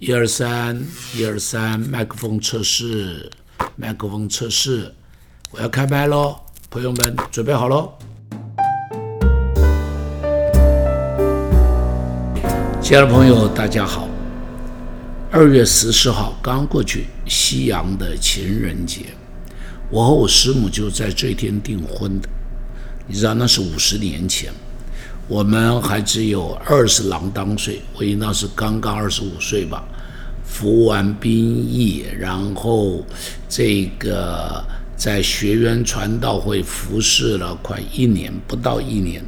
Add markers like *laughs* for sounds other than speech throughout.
一二三，一二三，麦克风测试，麦克风测试，我要开麦喽，朋友们准备好喽。亲爱的朋友，大家好。二月十四号刚过去，西洋的情人节，我和我师母就在这一天订婚的。你知道那是五十年前，我们还只有二十郎当岁，我应当是刚刚二十五岁吧。服完兵役，然后这个在学员传道会服侍了快一年，不到一年，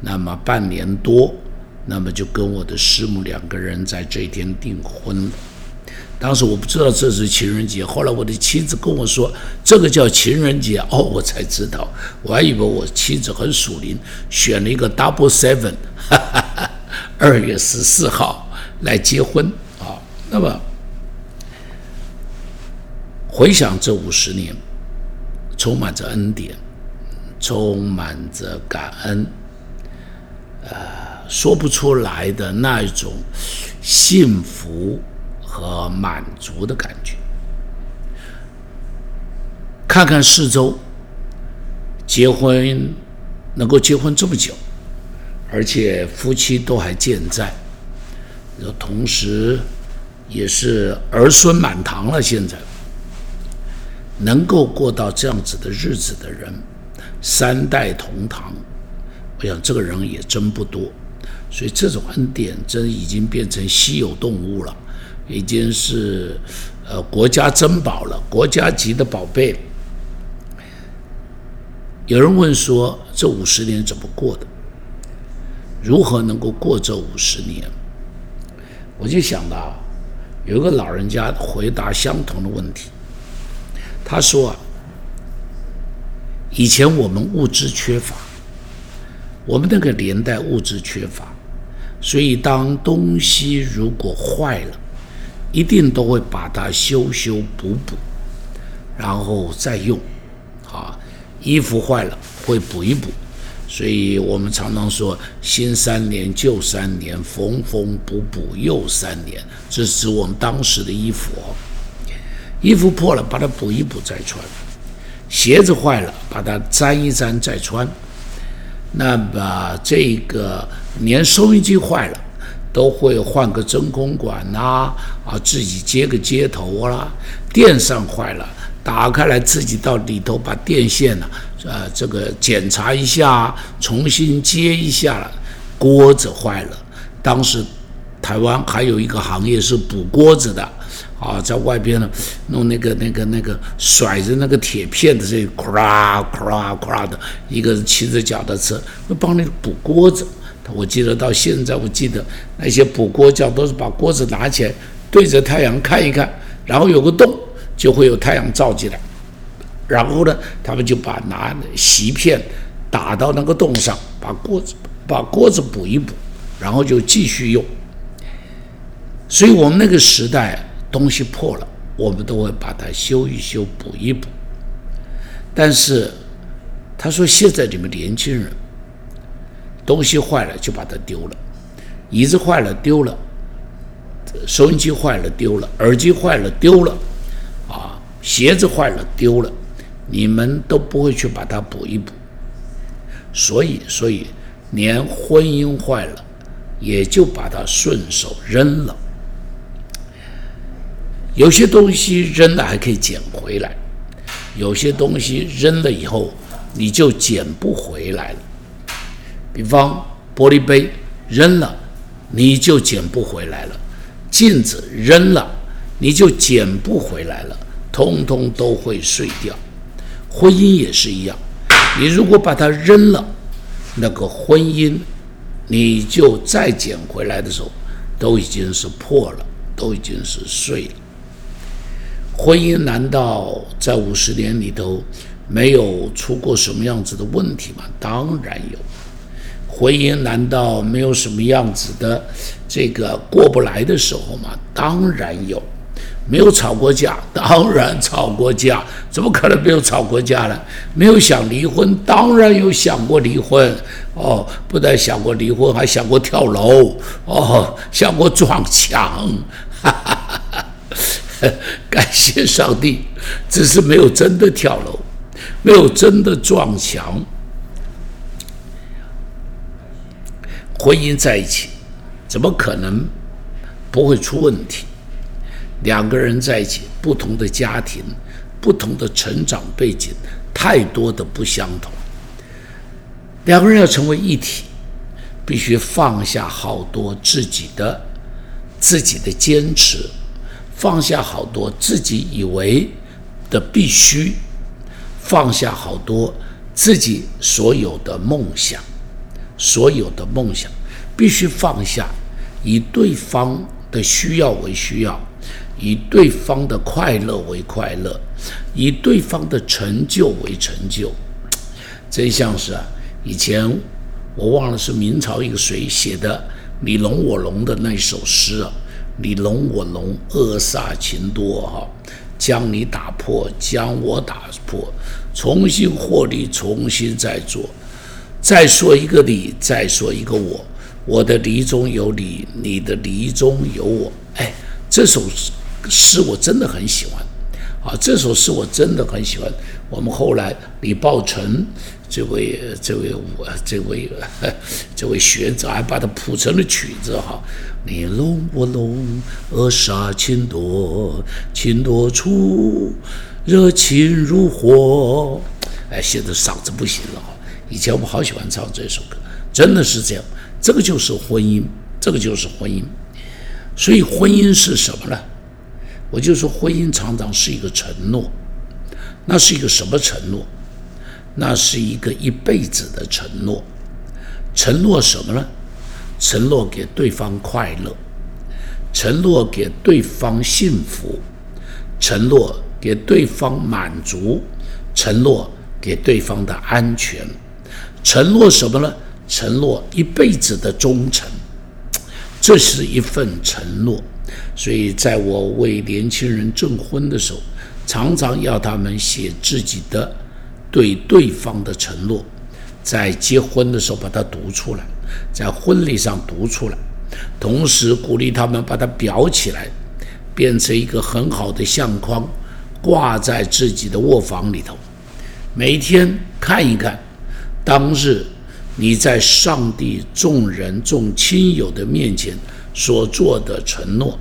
那么半年多。那么就跟我的师母两个人在这一天订婚。当时我不知道这是情人节，后来我的妻子跟我说这个叫情人节，哦，我才知道，我还以为我妻子很属灵，选了一个 double seven，哈哈哈二月十四号来结婚啊。那么回想这五十年，充满着恩典，充满着感恩，呃。说不出来的那一种幸福和满足的感觉。看看四周，结婚能够结婚这么久，而且夫妻都还健在，同时也是儿孙满堂了。现在能够过到这样子的日子的人，三代同堂，我想这个人也真不多。所以这种恩典真已经变成稀有动物了，已经是呃国家珍宝了，国家级的宝贝。有人问说，这五十年怎么过的？如何能够过这五十年？我就想到，有一个老人家回答相同的问题。他说啊，以前我们物质缺乏，我们那个年代物质缺乏。所以，当东西如果坏了，一定都会把它修修补补，然后再用。啊，衣服坏了会补一补。所以我们常常说“新三年，旧三年，缝缝补补又三年”，这是指我们当时的衣服哦。衣服破了，把它补一补再穿；鞋子坏了，把它粘一粘再穿。那么这个连收音机坏了，都会换个真空管呐，啊，自己接个接头啦。电扇坏了，打开来自己到里头把电线呢，呃，这个检查一下，重新接一下了。锅子坏了，当时台湾还有一个行业是补锅子的。啊，在外边呢，弄那个、那个、那个甩着那个铁片的，这咔啦咔啦咔啦的，一个骑着脚踏车，会帮你补锅子。我记得到现在，我记得那些补锅匠都是把锅子拿起来，对着太阳看一看，然后有个洞，就会有太阳照进来。然后呢，他们就把拿锡片打到那个洞上，把锅子把锅子补一补，然后就继续用。所以我们那个时代。东西破了，我们都会把它修一修、补一补。但是他说：“现在你们年轻人，东西坏了就把它丢了，椅子坏了丢了，收音机坏了丢了，耳机坏了丢了，啊，鞋子坏了丢了，你们都不会去把它补一补。所以，所以连婚姻坏了，也就把它顺手扔了。”有些东西扔了还可以捡回来，有些东西扔了以后你就捡不回来了。比方玻璃杯扔了，你就捡不回来了；镜子扔了，你就捡不回来了，通通都会碎掉。婚姻也是一样，你如果把它扔了，那个婚姻你就再捡回来的时候，都已经是破了，都已经是碎了。婚姻难道在五十年里头没有出过什么样子的问题吗？当然有。婚姻难道没有什么样子的这个过不来的时候吗？当然有。没有吵过架，当然吵过架，怎么可能没有吵过架呢？没有想离婚，当然有想过离婚。哦，不但想过离婚，还想过跳楼。哦，想过撞墙。哈哈哈哈感谢上帝，只是没有真的跳楼，没有真的撞墙。*laughs* 婚姻在一起，怎么可能不会出问题？两个人在一起，不同的家庭，不同的成长背景，太多的不相同。两个人要成为一体，必须放下好多自己的自己的坚持，放下好多自己以为的必须，放下好多自己所有的梦想，所有的梦想必须放下，以对方的需要为需要。以对方的快乐为快乐，以对方的成就为成就，真像是啊！以前我忘了是明朝一个谁写的“你侬我侬”的那首诗啊，“你侬我侬，恶煞情多哈，将你打破，将我打破，重新获利，重新再做。再说一个你，再说一个我，我的离中有你，你的离中有我。哎，这首。诗我真的很喜欢，啊，这首诗我真的很喜欢。我们后来李抱成这位这位我这位 *laughs* 这位学者还把它谱成了曲子哈。你侬我侬，恶煞情多，情多处，热情如火。哎，现在嗓子不行了。以前我们好喜欢唱这首歌，真的是这样。这个就是婚姻，这个就是婚姻。所以婚姻是什么呢？我就说，婚姻常常是一个承诺，那是一个什么承诺？那是一个一辈子的承诺。承诺什么呢？承诺给对方快乐，承诺给对方幸福，承诺给对方满足，承诺给对方的安全，承诺什么呢？承诺一辈子的忠诚，这是一份承诺。所以，在我为年轻人证婚的时候，常常要他们写自己的对对方的承诺，在结婚的时候把它读出来，在婚礼上读出来，同时鼓励他们把它裱起来，变成一个很好的相框，挂在自己的卧房里头，每天看一看，当日你在上帝、众人、众亲友的面前所做的承诺。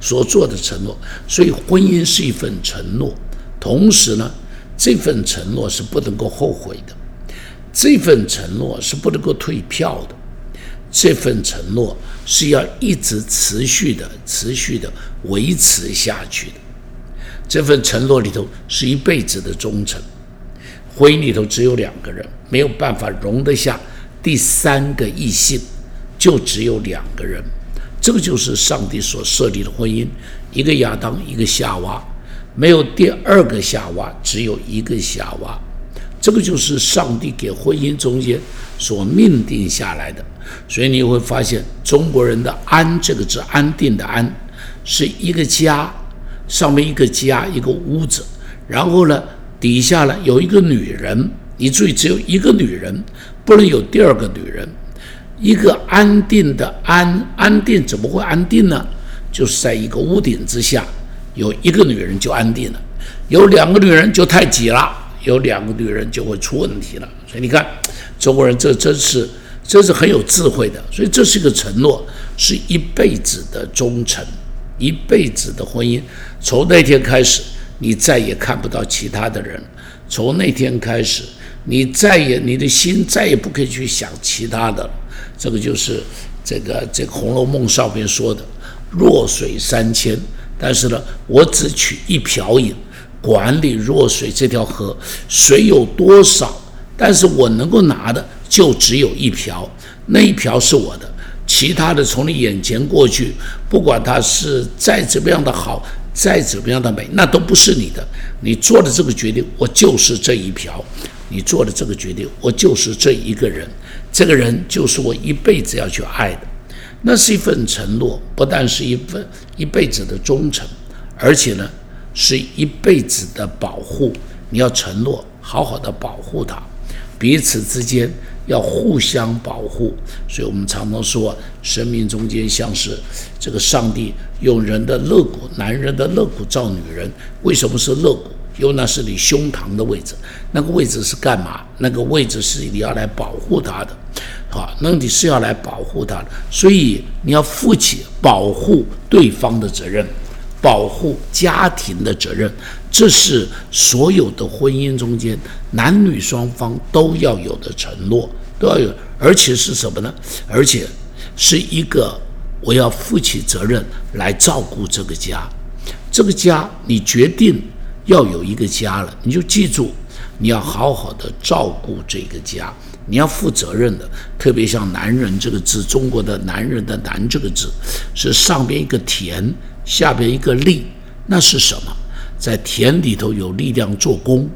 所做的承诺，所以婚姻是一份承诺。同时呢，这份承诺是不能够后悔的，这份承诺是不能够退票的，这份承诺是要一直持续的、持续的维持下去的。这份承诺里头是一辈子的忠诚。婚姻里头只有两个人，没有办法容得下第三个异性，就只有两个人。这个就是上帝所设立的婚姻，一个亚当，一个夏娃，没有第二个夏娃，只有一个夏娃。这个就是上帝给婚姻中间所命定下来的。所以你会发现，中国人的“安”这个字，安定的“安”，是一个家，上面一个家，一个屋子，然后呢，底下呢有一个女人。你注意，只有一个女人，不能有第二个女人。一个安定的安安定怎么会安定呢？就是在一个屋顶之下，有一个女人就安定了，有两个女人就太挤了，有两个女人就会出问题了。所以你看，中国人这真是真是很有智慧的。所以这是一个承诺，是一辈子的忠诚，一辈子的婚姻。从那天开始，你再也看不到其他的人；从那天开始，你再也你的心再也不可以去想其他的了。这个就是这个这个《红楼梦》上面说的“弱水三千”，但是呢，我只取一瓢饮，管理弱水这条河，水有多少？但是我能够拿的就只有一瓢，那一瓢是我的，其他的从你眼前过去，不管它是再怎么样的好，再怎么样的美，那都不是你的。你做的这个决定，我就是这一瓢；你做的这个决定，我就是这一个人。这个人就是我一辈子要去爱的，那是一份承诺，不但是一份一辈子的忠诚，而且呢是一辈子的保护。你要承诺好好的保护他，彼此之间要互相保护。所以我们常常说，生命中间像是这个上帝用人的肋骨，男人的肋骨造女人。为什么是肋骨？因为那是你胸膛的位置，那个位置是干嘛？那个位置是你要来保护他的，好，那你是要来保护他的，所以你要负起保护对方的责任，保护家庭的责任，这是所有的婚姻中间男女双方都要有的承诺，都要有，而且是什么呢？而且是一个我要负起责任来照顾这个家，这个家你决定。要有一个家了，你就记住，你要好好的照顾这个家，你要负责任的。特别像“男人”这个字，中国的“男人”的“男”这个字，是上边一个田，下边一个力，那是什么？在田里头有力量做工，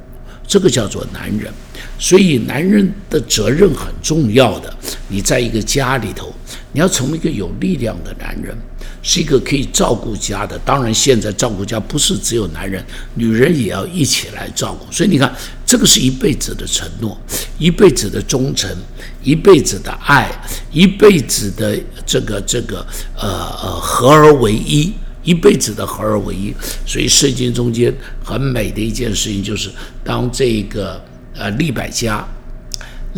这个叫做男人。所以，男人的责任很重要的。你在一个家里头，你要成为一个有力量的男人。是一个可以照顾家的，当然现在照顾家不是只有男人，女人也要一起来照顾。所以你看，这个是一辈子的承诺，一辈子的忠诚，一辈子的爱，一辈子的这个这个呃呃合而为一，一辈子的合而为一。所以圣经中间很美的一件事情就是，当这个呃利百加。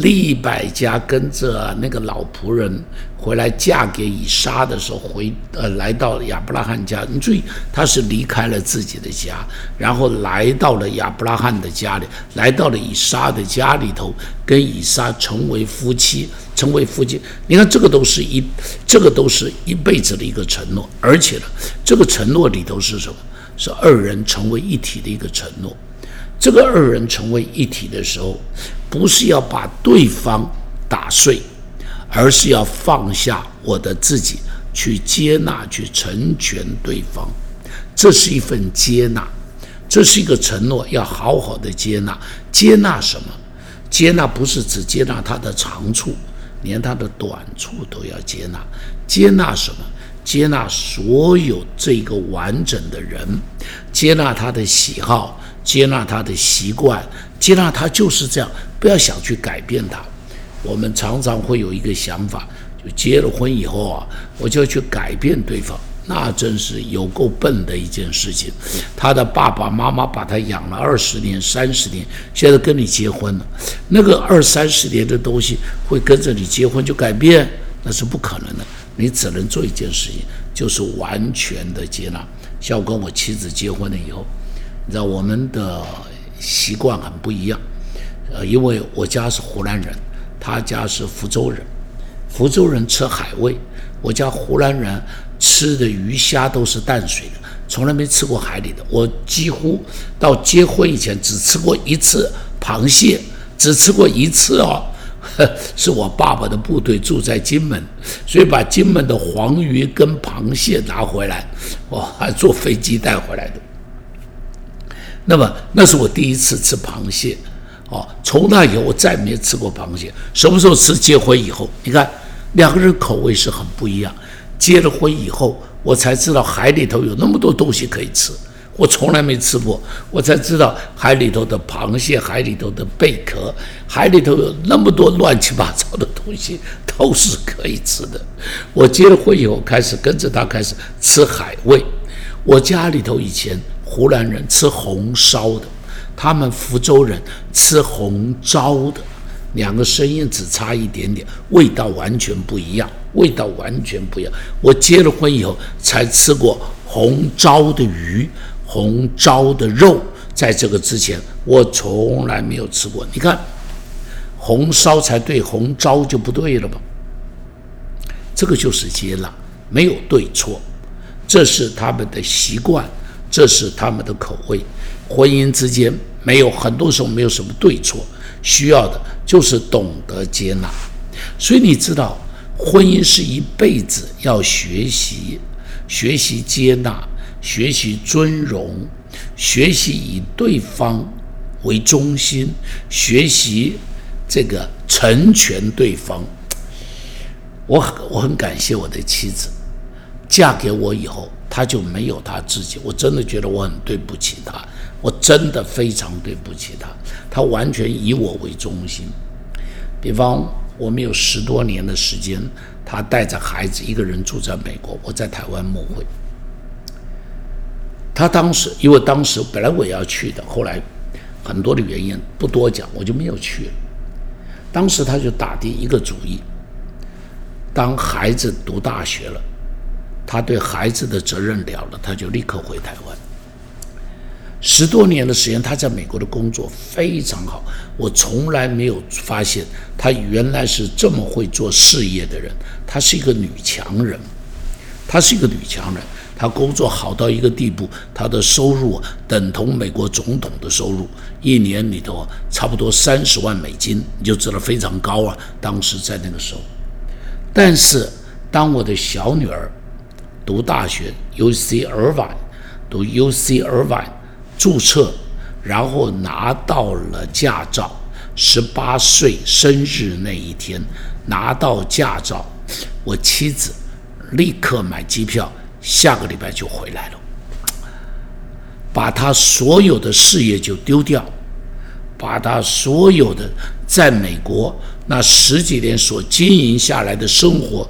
利百加跟着那个老仆人回来嫁给以撒的时候，回呃来到亚伯拉罕家。你注意，他是离开了自己的家，然后来到了亚伯拉罕的家里，来到了以撒的家里头，跟以撒成为夫妻，成为夫妻。你看，这个都是一，这个都是一辈子的一个承诺，而且呢，这个承诺里头是什么？是二人成为一体的一个承诺。这个二人成为一体的时候，不是要把对方打碎，而是要放下我的自己，去接纳、去成全对方。这是一份接纳，这是一个承诺，要好好的接纳。接纳什么？接纳不是只接纳他的长处，连他的短处都要接纳。接纳什么？接纳所有这个完整的人，接纳他的喜好。接纳他的习惯，接纳他就是这样，不要想去改变他。我们常常会有一个想法，就结了婚以后啊，我就要去改变对方，那真是有够笨的一件事情。他的爸爸妈妈把他养了二十年、三十年，现在跟你结婚了，那个二三十年的东西会跟着你结婚就改变，那是不可能的。你只能做一件事情，就是完全的接纳。像我跟我妻子结婚了以后。你知道我们的习惯很不一样，呃，因为我家是湖南人，他家是福州人，福州人吃海味，我家湖南人吃的鱼虾都是淡水的，从来没吃过海里的。我几乎到结婚以前只吃过一次螃蟹，只吃过一次哦，*laughs* 是我爸爸的部队住在金门，所以把金门的黄鱼跟螃蟹拿回来，我还坐飞机带回来的。那么那是我第一次吃螃蟹，哦，从那以后我再没吃过螃蟹。什么时候吃？结婚以后，你看两个人口味是很不一样。结了婚以后，我才知道海里头有那么多东西可以吃，我从来没吃过。我才知道海里头的螃蟹、海里头的贝壳、海里头有那么多乱七八糟的东西都是可以吃的。我结了婚以后，开始跟着他开始吃海味。我家里头以前。湖南人吃红烧的，他们福州人吃红糟的，两个声音只差一点点，味道完全不一样，味道完全不一样。我结了婚以后才吃过红糟的鱼，红糟的肉，在这个之前我从来没有吃过。你看，红烧才对，红糟就不对了吧？这个就是接纳，没有对错，这是他们的习惯。这是他们的口味，婚姻之间没有很多时候没有什么对错，需要的就是懂得接纳。所以你知道，婚姻是一辈子要学习，学习接纳，学习尊荣，学习以对方为中心，学习这个成全对方。我我很感谢我的妻子，嫁给我以后。他就没有他自己。我真的觉得我很对不起他，我真的非常对不起他。他完全以我为中心。比方，我们有十多年的时间，他带着孩子一个人住在美国，我在台湾牧会。他当时，因为当时本来我也要去的，后来很多的原因不多讲，我就没有去。当时他就打定一个主意，当孩子读大学了，他对孩子的责任了了，他就立刻回台湾。十多年的时间，他在美国的工作非常好，我从来没有发现他原来是这么会做事业的人。她是一个女强人，她是一个女强人。他工作好到一个地步，他的收入等同美国总统的收入，一年里头差不多三十万美金，你就知道非常高啊。当时在那个时候，但是当我的小女儿读大学，U C Irvine，读 U C Irvine，注册，然后拿到了驾照，十八岁生日那一天拿到驾照，我妻子立刻买机票。下个礼拜就回来了，把他所有的事业就丢掉，把他所有的在美国那十几年所经营下来的生活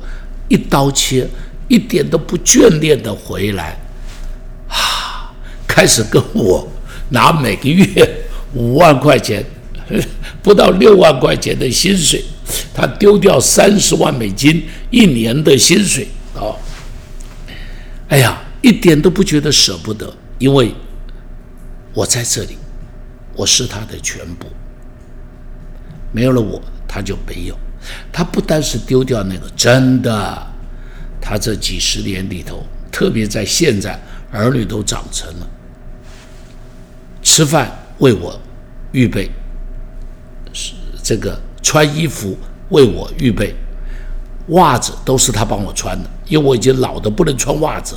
一刀切，一点都不眷恋的回来，啊，开始跟我拿每个月五万块钱，*laughs* 不到六万块钱的薪水，他丢掉三十万美金一年的薪水啊。哎呀，一点都不觉得舍不得，因为我在这里，我是他的全部。没有了我，他就没有。他不单是丢掉那个，真的，他这几十年里头，特别在现在，儿女都长成了，吃饭为我预备，是这个穿衣服为我预备。袜子都是他帮我穿的，因为我已经老的不能穿袜子；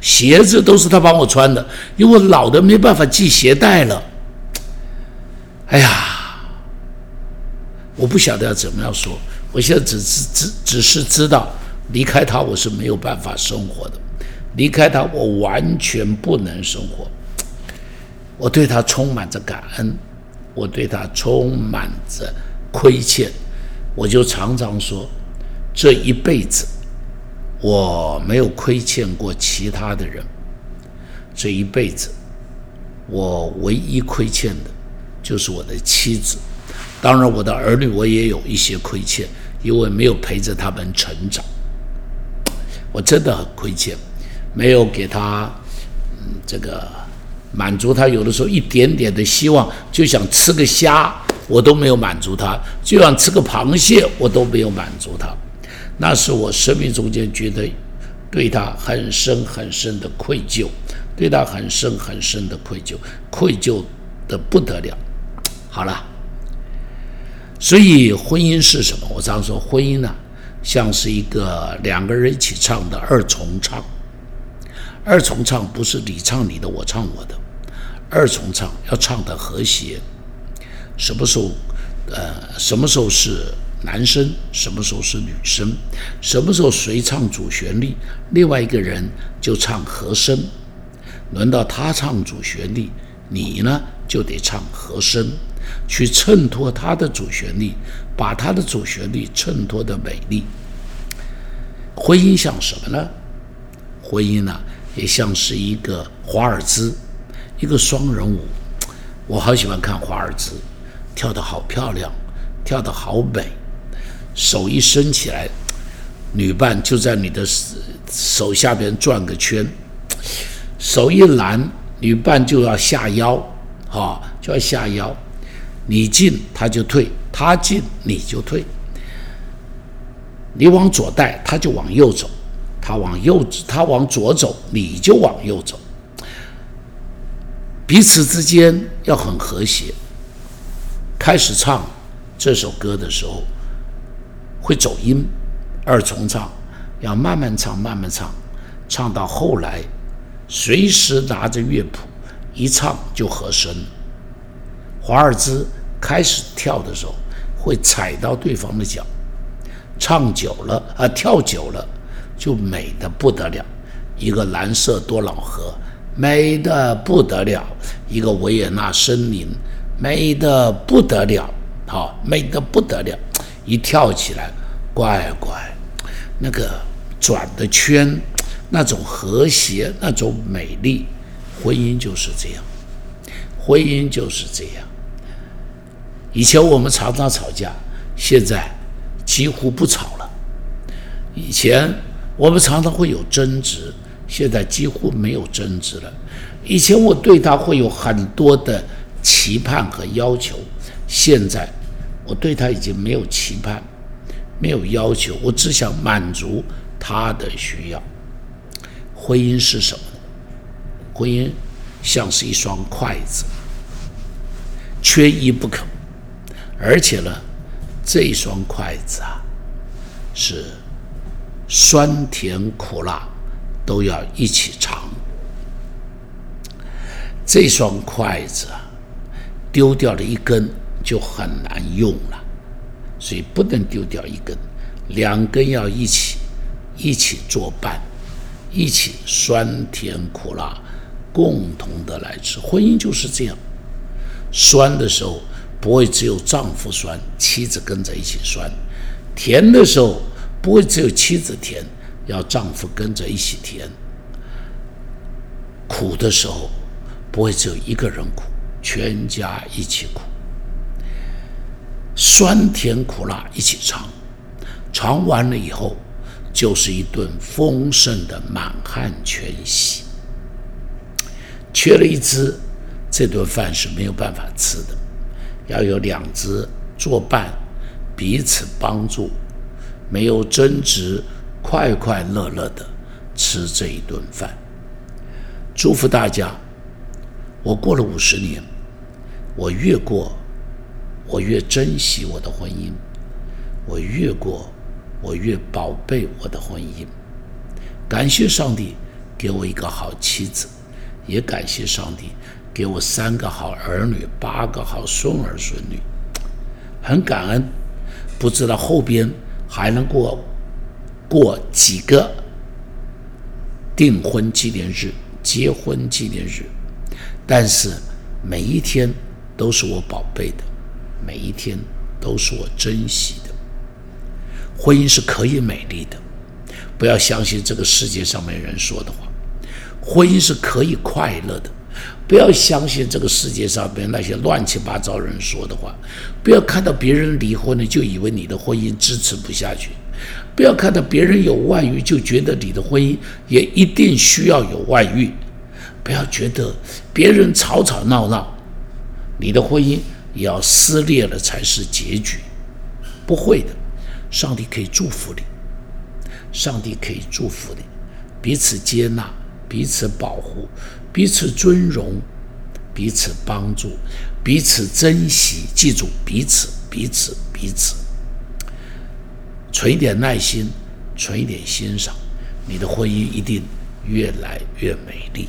鞋子都是他帮我穿的，因为老的没办法系鞋带了。哎呀，我不晓得要怎么样说，我现在只是只只是知道，离开他我是没有办法生活的，离开他我完全不能生活。我对他充满着感恩，我对他充满着亏欠，我就常常说。这一辈子，我没有亏欠过其他的人。这一辈子，我唯一亏欠的，就是我的妻子。当然，我的儿女我也有一些亏欠，因为没有陪着他们成长。我真的很亏欠，没有给他，嗯，这个满足他有的时候一点点的希望，就想吃个虾，我都没有满足他；就想吃个螃蟹，我都没有满足他。那是我生命中间觉得对他很深很深的愧疚，对他很深很深的愧疚，愧疚的不得了。好了，所以婚姻是什么？我常说，婚姻呢，像是一个两个人一起唱的二重唱。二重唱不是你唱你的，我唱我的，二重唱要唱的和谐。什么时候？呃，什么时候是？男生什么时候是女生？什么时候谁唱主旋律，另外一个人就唱和声。轮到他唱主旋律，你呢就得唱和声，去衬托他的主旋律，把他的主旋律衬托的美丽。婚姻像什么呢？婚姻呢，也像是一个华尔兹，一个双人舞。我好喜欢看华尔兹，跳得好漂亮，跳得好美。手一伸起来，女伴就在你的手下边转个圈，手一拦，女伴就要下腰，啊，就要下腰。你进他就退，他进你就退。你往左带，他就往右走；他往右，他往左走，你就往右走。彼此之间要很和谐。开始唱这首歌的时候。会走音，二重唱，要慢慢唱，慢慢唱，唱到后来，随时拿着乐谱，一唱就和声。华尔兹开始跳的时候，会踩到对方的脚，唱久了啊，跳久了就美的不得了，一个蓝色多瑙河，美的不得了；一个维也纳森林，美的不得了，好，美的不得了。一跳起来，乖乖，那个转的圈，那种和谐，那种美丽，婚姻就是这样，婚姻就是这样。以前我们常常吵架，现在几乎不吵了。以前我们常常会有争执。现在几乎没有争执了。以前我对他会有很多的期盼和要求，现在我对他已经没有期盼，没有要求，我只想满足他的需要。婚姻是什么？婚姻像是一双筷子，缺一不可。而且呢，这双筷子啊，是酸甜苦辣。都要一起尝。这双筷子啊，丢掉了一根就很难用了，所以不能丢掉一根，两根要一起一起作伴，一起酸甜苦辣共同的来吃。婚姻就是这样，酸的时候不会只有丈夫酸，妻子跟着一起酸；甜的时候不会只有妻子甜。要丈夫跟着一起甜，苦的时候不会只有一个人苦，全家一起苦。酸甜苦辣一起尝，尝完了以后就是一顿丰盛的满汉全席。缺了一只，这顿饭是没有办法吃的。要有两只作伴，彼此帮助，没有争执。快快乐乐的吃这一顿饭，祝福大家。我过了五十年，我越过，我越珍惜我的婚姻；我越过，我越宝贝我的婚姻。感谢上帝给我一个好妻子，也感谢上帝给我三个好儿女，八个好孙儿孙女。很感恩，不知道后边还能过。过几个订婚纪念日、结婚纪念日，但是每一天都是我宝贝的，每一天都是我珍惜的。婚姻是可以美丽的，不要相信这个世界上面人说的话。婚姻是可以快乐的，不要相信这个世界上边那些乱七八糟人说的话。不要看到别人离婚了就以为你的婚姻支持不下去。不要看到别人有外遇，就觉得你的婚姻也一定需要有外遇。不要觉得别人吵吵闹闹，你的婚姻也要撕裂了才是结局。不会的，上帝可以祝福你，上帝可以祝福你，彼此接纳，彼此保护，彼此尊荣，彼此帮助，彼此珍惜。记住，彼此，彼此，彼此。存一点耐心，存一点欣赏，你的婚姻一定越来越美丽。